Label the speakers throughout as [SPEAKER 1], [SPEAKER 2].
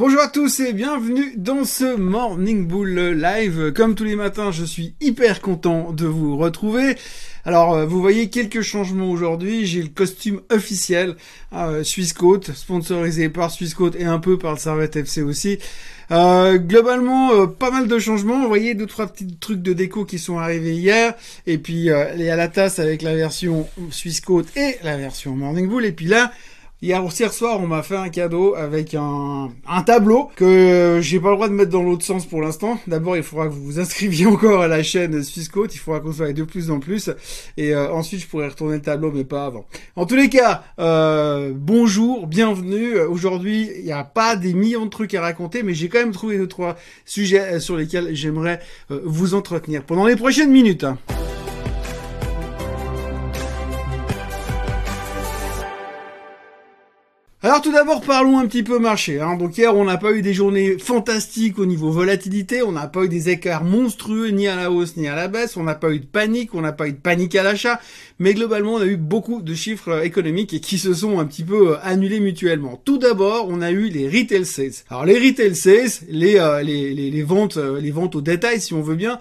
[SPEAKER 1] Bonjour à tous et bienvenue dans ce Morning Bull Live. Comme tous les matins, je suis hyper content de vous retrouver. Alors, euh, vous voyez quelques changements aujourd'hui. J'ai le costume officiel euh, Swissquote, sponsorisé par Swissquote et un peu par le Servette FC aussi. Euh, globalement, euh, pas mal de changements. Vous voyez deux trois petits trucs de déco qui sont arrivés hier, et puis les à la tasse avec la version Swissquote et la version Morning Bull. Et puis là, Hier, soir, on m'a fait un cadeau avec un, tableau que j'ai pas le droit de mettre dans l'autre sens pour l'instant. D'abord, il faudra que vous vous inscriviez encore à la chaîne Swissquote. Il faudra qu'on soit de plus en plus. Et euh, ensuite, je pourrais retourner le tableau, mais pas avant. En tous les cas, euh, bonjour, bienvenue. Aujourd'hui, il n'y a pas des millions de trucs à raconter, mais j'ai quand même trouvé deux trois sujets sur lesquels j'aimerais euh, vous entretenir pendant les prochaines minutes. Hein. Alors tout d'abord parlons un petit peu marché. Hein. Donc hier on n'a pas eu des journées fantastiques au niveau volatilité, on n'a pas eu des écarts monstrueux ni à la hausse ni à la baisse, on n'a pas eu de panique, on n'a pas eu de panique à l'achat, mais globalement on a eu beaucoup de chiffres euh, économiques qui se sont un petit peu euh, annulés mutuellement. Tout d'abord on a eu les retail sales. Alors les retail sales, les, euh, les, les, ventes les ventes au détail si on veut bien,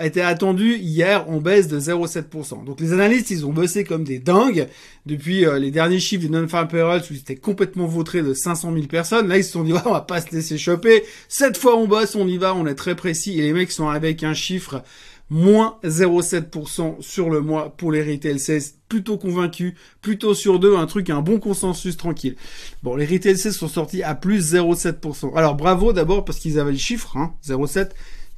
[SPEAKER 1] étaient attendues hier en baisse de 0,7%. Donc les analystes ils ont bossé comme des dingues depuis les derniers chiffres du non-farm payroll où c'était complètement complètement vautré de 500 000 personnes. Là, ils se sont dit, on va pas se laisser choper. Cette fois, on bosse, on y va, on est très précis. Et les mecs sont avec un chiffre moins 0,7% sur le mois pour les retail sales. Plutôt convaincus, plutôt sur deux, un truc, un bon consensus tranquille. Bon, les retail sales sont sortis à plus 0,7%. Alors bravo d'abord parce qu'ils avaient le chiffre, hein, 0,7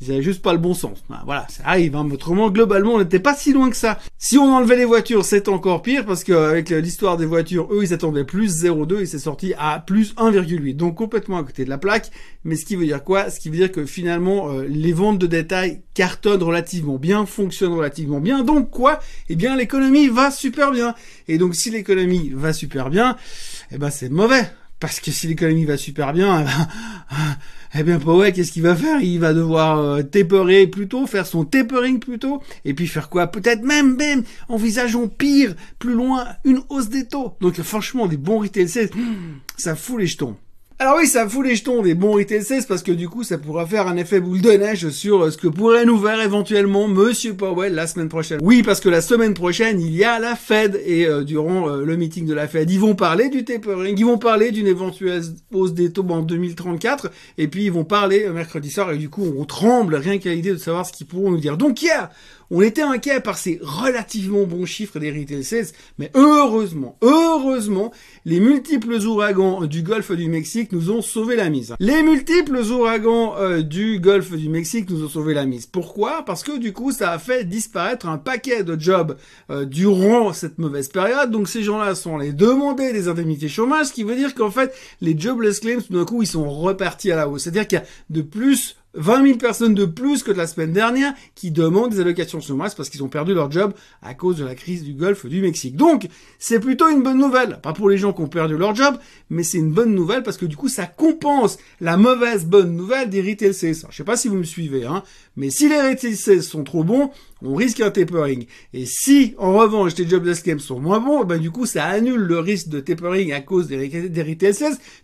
[SPEAKER 1] ils avaient juste pas le bon sens. Ben, voilà, ça arrive. Hein. Autrement, globalement, on n'était pas si loin que ça. Si on enlevait les voitures, c'est encore pire parce qu'avec l'histoire des voitures, eux, ils attendaient plus 0,2 et c'est sorti à plus 1,8. Donc complètement à côté de la plaque. Mais ce qui veut dire quoi? Ce qui veut dire que finalement, euh, les ventes de détail cartonnent relativement bien, fonctionnent relativement bien. Donc quoi? Eh bien, l'économie va super bien. Et donc, si l'économie va super bien, eh ben c'est mauvais. Parce que si l'économie va super bien, eh ben, eh bien qu'est-ce qu'il va faire? Il va devoir euh, taperer plutôt, faire son tapering plutôt, et puis faire quoi? Peut-être même, même, envisageons pire, plus loin, une hausse des taux. Donc franchement, des bons retail ça fout les jetons. Alors oui, ça fout les jetons des bons sales parce que du coup, ça pourra faire un effet boule de neige sur euh, ce que pourrait nous faire éventuellement Monsieur Powell la semaine prochaine. Oui, parce que la semaine prochaine, il y a la Fed et euh, durant euh, le meeting de la Fed, ils vont parler du tapering, ils vont parler d'une éventuelle hausse des taux en 2034 et puis ils vont parler mercredi soir et du coup, on tremble rien qu'à l'idée de savoir ce qu'ils pourront nous dire. Donc hier, on était inquiet par ces relativement bons chiffres des retail sales, mais heureusement, heureusement, les multiples ouragans du golfe du Mexique nous ont sauvé la mise. Les multiples ouragans euh, du golfe du Mexique nous ont sauvé la mise. Pourquoi? Parce que du coup, ça a fait disparaître un paquet de jobs euh, durant cette mauvaise période. Donc ces gens-là sont allés demander des indemnités chômage, ce qui veut dire qu'en fait, les jobless claims, tout d'un coup, ils sont repartis à la hausse. C'est-à-dire qu'il y a de plus 20 000 personnes de plus que de la semaine dernière qui demandent des allocations chômage parce qu'ils ont perdu leur job à cause de la crise du Golfe du Mexique. Donc, c'est plutôt une bonne nouvelle. Pas pour les gens qui ont perdu leur job, mais c'est une bonne nouvelle parce que du coup, ça compense la mauvaise bonne nouvelle des retail sales. Je sais pas si vous me suivez, hein, mais si les retail sales sont trop bons, on risque un tapering. Et si, en revanche, les jobless claims sont moins bons, ben du coup, ça annule le risque de tapering à cause des, des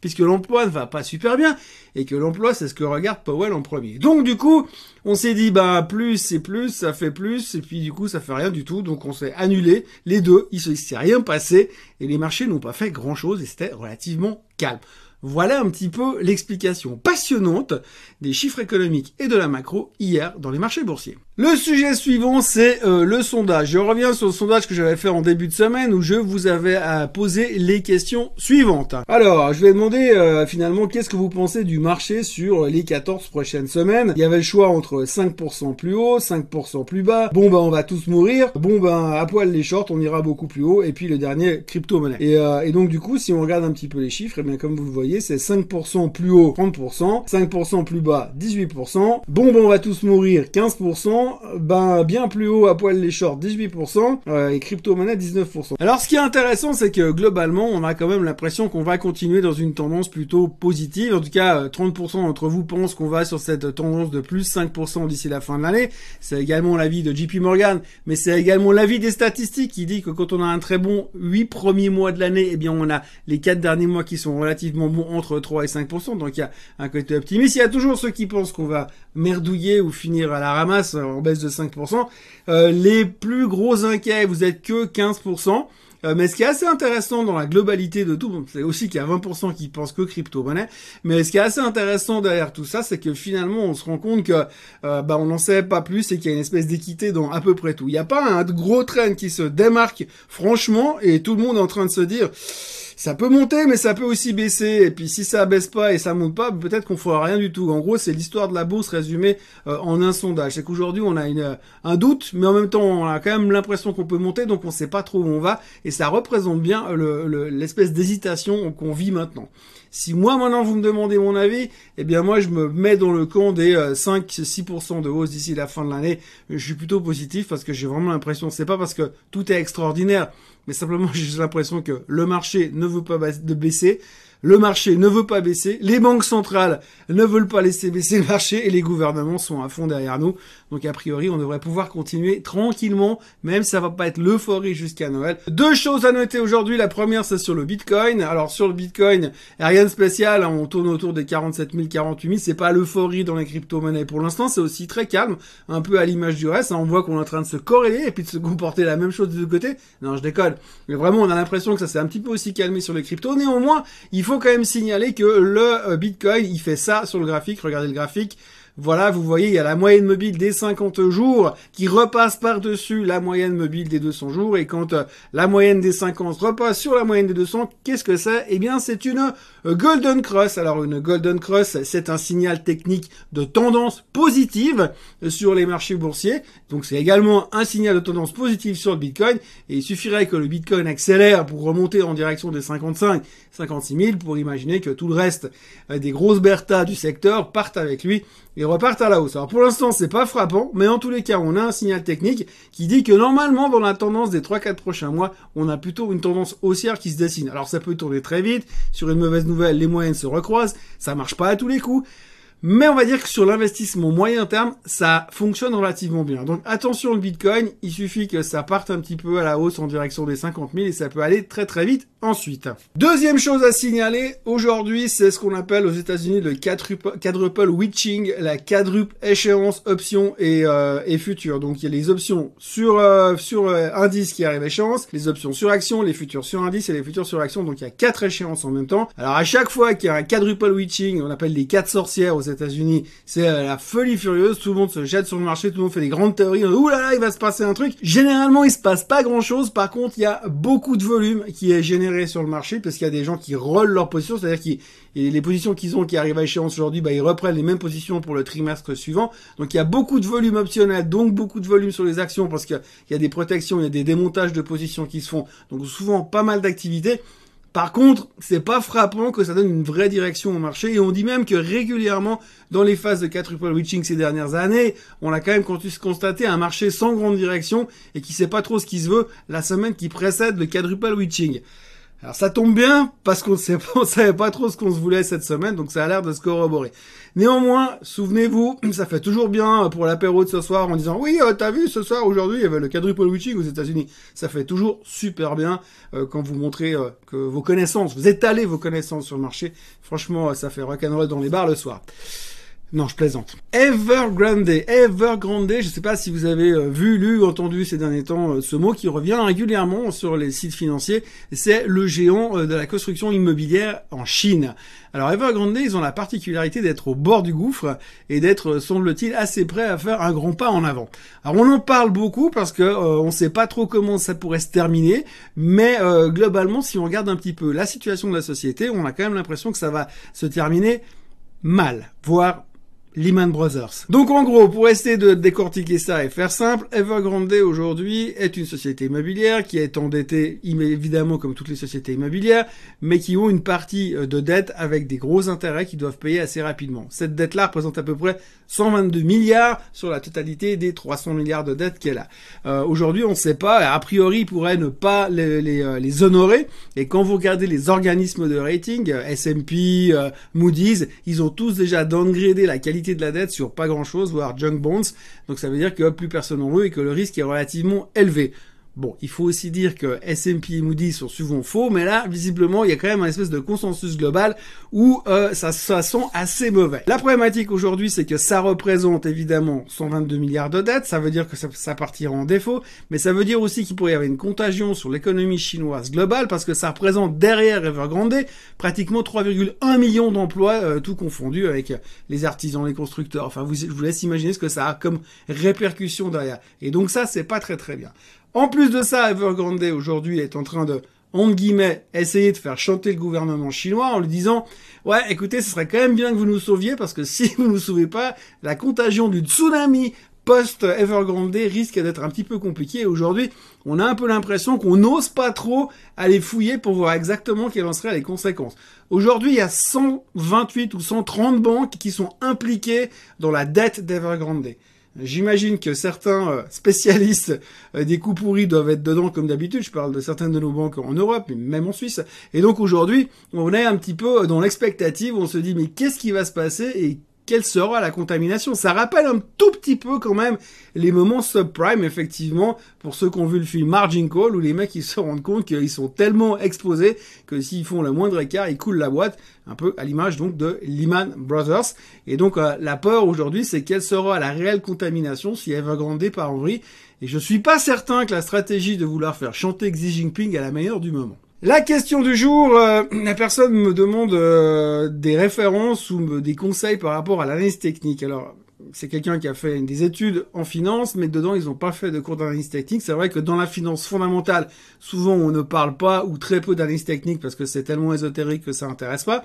[SPEAKER 1] puisque l'emploi ne va pas super bien, et que l'emploi, c'est ce que regarde Powell en premier. Donc, du coup, on s'est dit, bah, plus c'est plus, ça fait plus, et puis du coup, ça fait rien du tout, donc on s'est annulé les deux, il s'est rien passé, et les marchés n'ont pas fait grand chose, et c'était relativement calme. Voilà un petit peu l'explication passionnante des chiffres économiques et de la macro hier dans les marchés boursiers. Le sujet suivant, c'est euh, le sondage. Je reviens sur le sondage que j'avais fait en début de semaine où je vous avais à poser les questions suivantes. Alors, je vais demander euh, finalement qu'est-ce que vous pensez du marché sur les 14 prochaines semaines? Il y avait le choix entre 5% plus haut, 5% plus bas. Bon ben on va tous mourir. Bon ben à poil les shorts, on ira beaucoup plus haut. Et puis le dernier, crypto-monnaie. Et, euh, et donc du coup, si on regarde un petit peu les chiffres, et eh bien comme vous le voyez, c'est 5% plus haut, 30%, 5% plus bas, 18%. Bon ben on va tous mourir, 15%. Ben bien plus haut à poil les shorts 18% euh, et crypto-monnaie 19%. Alors ce qui est intéressant, c'est que globalement, on a quand même l'impression qu'on va continuer dans une tendance plutôt positive. En tout cas, 30% euh, d'entre vous pensent qu'on va sur cette tendance de plus 5% d'ici la fin de l'année. C'est également l'avis de JP Morgan, mais c'est également l'avis des statistiques qui dit que quand on a un très bon 8 premiers mois de l'année, eh bien on a les 4 derniers mois qui sont relativement bons entre 3 et 5%. Donc il y a un côté optimiste. Il y a toujours ceux qui pensent qu'on va merdouiller ou finir à la ramasse en baisse de 5%. Euh, les plus gros inquiets, vous êtes que 15%. Euh, mais ce qui est assez intéressant dans la globalité de tout, c'est aussi qu'il y a 20% qui pensent que crypto-monnaie, mais ce qui est assez intéressant derrière tout ça, c'est que finalement on se rend compte que euh, bah, on n'en sait pas plus et qu'il y a une espèce d'équité dans à peu près tout. Il n'y a pas un gros train qui se démarque franchement et tout le monde est en train de se dire ça peut monter, mais ça peut aussi baisser. Et puis si ça baisse pas et ça monte pas, peut-être qu'on fera rien du tout. En gros, c'est l'histoire de la bourse résumée euh, en un sondage. C'est qu'aujourd'hui, on a une, un doute, mais en même temps, on a quand même l'impression qu'on peut monter, donc on sait pas trop où on va. Et ça représente bien l'espèce d'hésitation qu'on vit maintenant. Si moi maintenant vous me demandez mon avis, eh bien moi je me mets dans le camp des 5-6% euh, de hausse d'ici la fin de l'année. Je suis plutôt positif parce que j'ai vraiment l'impression, c'est pas parce que tout est extraordinaire, mais simplement j'ai l'impression que le marché ne veut pas baisser. Le marché ne veut pas baisser, les banques centrales ne veulent pas laisser baisser le marché et les gouvernements sont à fond derrière nous. Donc a priori, on devrait pouvoir continuer tranquillement, même si ça va pas être l'euphorie jusqu'à Noël. Deux choses à noter aujourd'hui. La première, c'est sur le Bitcoin. Alors sur le Bitcoin, rien de spécial. Hein. on tourne autour des 47 000, 48 000. C'est pas l'euphorie dans les crypto-monnaies. Pour l'instant, c'est aussi très calme, un peu à l'image du reste. Hein. on voit qu'on est en train de se corréler et puis de se comporter la même chose des deux côtés. Non, je déconne. Mais vraiment, on a l'impression que ça s'est un petit peu aussi calmé sur les cryptos. Néanmoins, il faut quand même signaler que le euh, Bitcoin, il fait ça sur le graphique. Regardez le graphique. Voilà, vous voyez, il y a la moyenne mobile des 50 jours qui repasse par-dessus la moyenne mobile des 200 jours. Et quand euh, la moyenne des 50 repasse sur la moyenne des 200, qu'est-ce que c'est? Eh bien, c'est une euh, Golden Cross. Alors, une Golden Cross, c'est un signal technique de tendance positive sur les marchés boursiers. Donc, c'est également un signal de tendance positive sur le Bitcoin. Et il suffirait que le Bitcoin accélère pour remonter en direction des 55, 56 000 pour imaginer que tout le reste euh, des grosses bertas du secteur partent avec lui repartent à la hausse. Alors pour l'instant, c'est pas frappant, mais en tous les cas, on a un signal technique qui dit que normalement, dans la tendance des 3-4 prochains mois, on a plutôt une tendance haussière qui se dessine. Alors ça peut tourner très vite, sur une mauvaise nouvelle, les moyennes se recroisent, ça marche pas à tous les coups, mais on va dire que sur l'investissement moyen terme, ça fonctionne relativement bien. Donc attention le Bitcoin, il suffit que ça parte un petit peu à la hausse en direction des 50 000 et ça peut aller très très vite ensuite. Deuxième chose à signaler, aujourd'hui c'est ce qu'on appelle aux États-Unis le quadruple witching, la quadruple échéance option et, euh, et future. Donc il y a les options sur euh, sur euh, indice qui arrivent à échéance, les options sur action, les futurs sur indice et les futurs sur action. Donc il y a quatre échéances en même temps. Alors à chaque fois qu'il y a un quadruple witching, on appelle les quatre sorcières aux États-Unis, c'est euh, la folie furieuse. Tout le monde se jette sur le marché, tout le monde fait des grandes théories. Ouh là là, il va se passer un truc. Généralement, il se passe pas grand chose. Par contre, il y a beaucoup de volume qui est généré sur le marché parce qu'il y a des gens qui rollent leur position, c'est-à-dire qu'ils les positions qu'ils ont qui arrivent à échéance aujourd'hui, bah, ils reprennent les mêmes positions pour le trimestre suivant. Donc il y a beaucoup de volume optionnel, donc beaucoup de volume sur les actions parce qu'il y a des protections, il y a des démontages de positions qui se font. Donc souvent pas mal d'activités. Par contre, c'est pas frappant que ça donne une vraie direction au marché et on dit même que régulièrement dans les phases de quadruple witching ces dernières années, on a quand même constaté un marché sans grande direction et qui sait pas trop ce qui se veut la semaine qui précède le quadruple witching. Alors ça tombe bien parce qu'on ne savait pas trop ce qu'on se voulait cette semaine, donc ça a l'air de se corroborer. Néanmoins, souvenez-vous, ça fait toujours bien pour l'apéro de ce soir en disant oui, euh, t'as vu ce soir aujourd'hui il y avait le quadruple witching aux États-Unis. Ça fait toujours super bien euh, quand vous montrez euh, que vos connaissances, vous étalez vos connaissances sur le marché. Franchement, ça fait rock'n'roll dans les bars le soir. Non, je plaisante. Evergrande. Evergrande, je ne sais pas si vous avez euh, vu, lu, entendu ces derniers temps euh, ce mot qui revient régulièrement sur les sites financiers. C'est le géant euh, de la construction immobilière en Chine. Alors Evergrande, ils ont la particularité d'être au bord du gouffre et d'être, semble-t-il, assez prêts à faire un grand pas en avant. Alors on en parle beaucoup parce que on ne sait pas trop comment ça pourrait se terminer, mais globalement, si on regarde un petit peu la situation de la société, on a quand même l'impression que ça va se terminer mal, voire Lehman Brothers. Donc en gros, pour essayer de décortiquer ça et faire simple, Evergrande aujourd'hui est une société immobilière qui est endettée évidemment comme toutes les sociétés immobilières, mais qui ont une partie euh, de dette avec des gros intérêts qu'ils doivent payer assez rapidement. Cette dette-là représente à peu près 122 milliards sur la totalité des 300 milliards de dettes qu'elle a. Euh, aujourd'hui, on ne sait pas, a priori, pourrait ne pas les, les, euh, les, honorer. Et quand vous regardez les organismes de rating, S&P, Moody's, ils ont tous déjà downgradé la qualité de la dette sur pas grand-chose, voire junk bonds. Donc ça veut dire que plus personne en veut et que le risque est relativement élevé. Bon, il faut aussi dire que S&P et Moody's sont souvent faux, mais là, visiblement, il y a quand même un espèce de consensus global où euh, ça, ça sent assez mauvais. La problématique aujourd'hui, c'est que ça représente évidemment 122 milliards de dettes, ça veut dire que ça, ça partira en défaut, mais ça veut dire aussi qu'il pourrait y avoir une contagion sur l'économie chinoise globale, parce que ça représente derrière Evergrande pratiquement 3,1 millions d'emplois, euh, tout confondu avec les artisans, les constructeurs. Enfin, vous, je vous laisse imaginer ce que ça a comme répercussion derrière. Et donc ça, c'est pas très très bien. En plus de ça, Evergrande aujourd'hui est en train de, entre guillemets, essayer de faire chanter le gouvernement chinois en lui disant Ouais, écoutez, ce serait quand même bien que vous nous sauviez parce que si vous ne nous sauvez pas, la contagion du tsunami post-Evergrande risque d'être un petit peu compliquée. Aujourd'hui, on a un peu l'impression qu'on n'ose pas trop aller fouiller pour voir exactement quelles en seraient les conséquences. Aujourd'hui, il y a 128 ou 130 banques qui sont impliquées dans la dette d'Evergrande. J'imagine que certains euh, spécialistes euh, des coups pourris doivent être dedans comme d'habitude. Je parle de certaines de nos banques en Europe, même en Suisse. Et donc aujourd'hui, on est un petit peu dans l'expectative. On se dit mais qu'est-ce qui va se passer quelle sera la contamination. Ça rappelle un tout petit peu quand même les moments subprime, effectivement, pour ceux qui ont vu le film Margin Call, où les mecs ils se rendent compte qu'ils sont tellement exposés que s'ils font le moindre écart, ils coulent la boîte, un peu à l'image donc de Lehman Brothers. Et donc euh, la peur aujourd'hui, c'est quelle sera la réelle contamination si elle va grandir par en vrille. Et je suis pas certain que la stratégie de vouloir faire chanter Xi Jinping à la meilleure du moment. La question du jour, euh, la personne me demande euh, des références ou des conseils par rapport à l'analyse technique. Alors, c'est quelqu'un qui a fait des études en finance, mais dedans, ils n'ont pas fait de cours d'analyse technique. C'est vrai que dans la finance fondamentale, souvent, on ne parle pas ou très peu d'analyse technique parce que c'est tellement ésotérique que ça n'intéresse pas.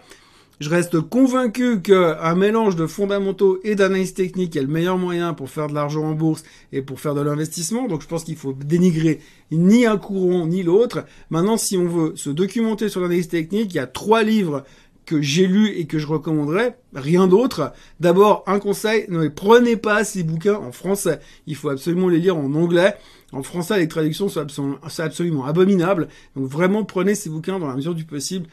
[SPEAKER 1] Je reste convaincu qu'un mélange de fondamentaux et d'analyse technique est le meilleur moyen pour faire de l'argent en bourse et pour faire de l'investissement. Donc je pense qu'il faut dénigrer ni un courant ni l'autre. Maintenant, si on veut se documenter sur l'analyse technique, il y a trois livres que j'ai lus et que je recommanderais, rien d'autre. D'abord, un conseil, ne prenez pas ces bouquins en français. Il faut absolument les lire en anglais. En français, les traductions sont absolument, absolument abominables. Donc vraiment, prenez ces bouquins dans la mesure du possible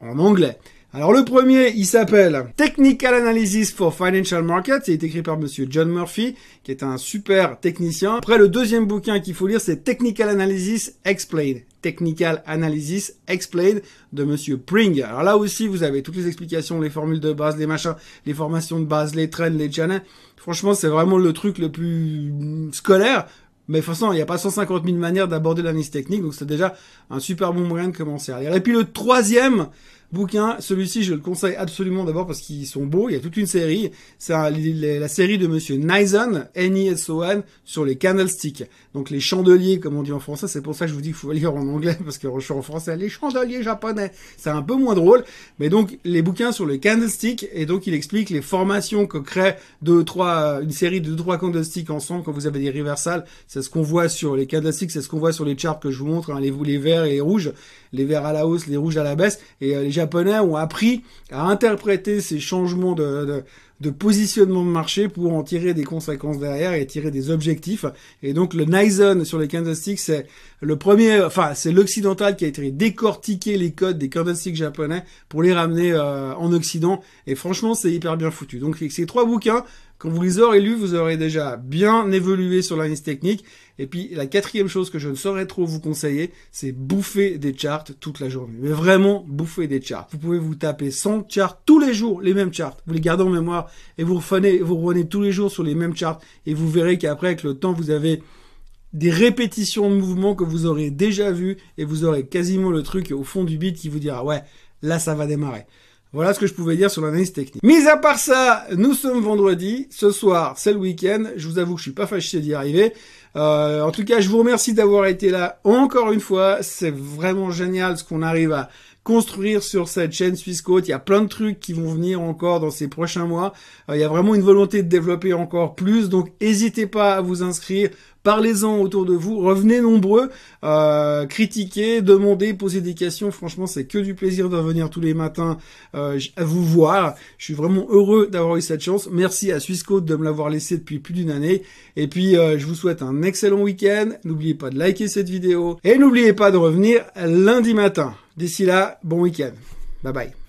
[SPEAKER 1] en anglais. Alors le premier, il s'appelle Technical Analysis for Financial Markets. Il est écrit par monsieur John Murphy, qui est un super technicien. Après, le deuxième bouquin qu'il faut lire, c'est Technical Analysis Explained. Technical Analysis Explained de monsieur Pring. Alors là aussi, vous avez toutes les explications, les formules de base, les machins, les formations de base, les trends, les channels. Franchement, c'est vraiment le truc le plus scolaire. Mais de toute façon, il n'y a pas 150 000 manières d'aborder l'analyse technique, donc c'est déjà un super bon moyen de commencer à lire. Et puis le troisième, bouquin. Celui-ci, je le conseille absolument d'abord parce qu'ils sont beaux. Il y a toute une série. C'est la série de Monsieur Nison, N-I-S-O-N, sur les candlesticks. Donc les chandeliers, comme on dit en français. C'est pour ça que je vous dis qu'il faut lire en anglais parce que je suis en français. Les chandeliers japonais, c'est un peu moins drôle. Mais donc les bouquins sur les candlesticks et donc il explique les formations que crée deux, trois, une série de deux, trois candlesticks ensemble quand vous avez des reversals. C'est ce qu'on voit sur les candlesticks, c'est ce qu'on voit sur les charts que je vous montre, hein, les, les verts et les rouges, les verts à la hausse, les rouges à la baisse. Et euh, les Japonais ont appris à interpréter ces changements de, de, positionnement de marché pour en tirer des conséquences derrière et tirer des objectifs. Et donc le Nison sur les candlesticks, c'est le premier, enfin c'est l'occidental qui a été décortiquer les codes des candlesticks japonais pour les ramener euh, en Occident. Et franchement, c'est hyper bien foutu. Donc ces trois bouquins, quand vous les aurez lus, vous aurez déjà bien évolué sur la liste technique. Et puis la quatrième chose que je ne saurais trop vous conseiller, c'est bouffer des charts toute la journée. Mais vraiment bouffer des charts. Vous pouvez vous taper 100 charts tous les jours, les mêmes charts. Vous les gardez en mémoire et vous revenez, vous revenez tous les jours sur les mêmes charts. Et vous verrez qu'après, avec le temps, vous avez des répétitions de mouvements que vous aurez déjà vus et vous aurez quasiment le truc au fond du beat qui vous dira ouais, là ça va démarrer. Voilà ce que je pouvais dire sur l'analyse technique. Mis à part ça, nous sommes vendredi. Ce soir, c'est le week-end. Je vous avoue que je suis pas fâché d'y arriver. en tout cas, je vous remercie d'avoir été là encore une fois. C'est vraiment génial ce qu'on arrive à construire sur cette chaîne Swissquote. Il y a plein de trucs qui vont venir encore dans ces prochains mois. il y a vraiment une volonté de développer encore plus. Donc, n'hésitez pas à vous inscrire. Parlez-en autour de vous, revenez nombreux, euh, critiquez, demandez, posez des questions. Franchement, c'est que du plaisir de revenir tous les matins euh, à vous voir. Je suis vraiment heureux d'avoir eu cette chance. Merci à Swissquote de me l'avoir laissé depuis plus d'une année. Et puis, euh, je vous souhaite un excellent week-end. N'oubliez pas de liker cette vidéo et n'oubliez pas de revenir lundi matin. D'ici là, bon week-end. Bye bye.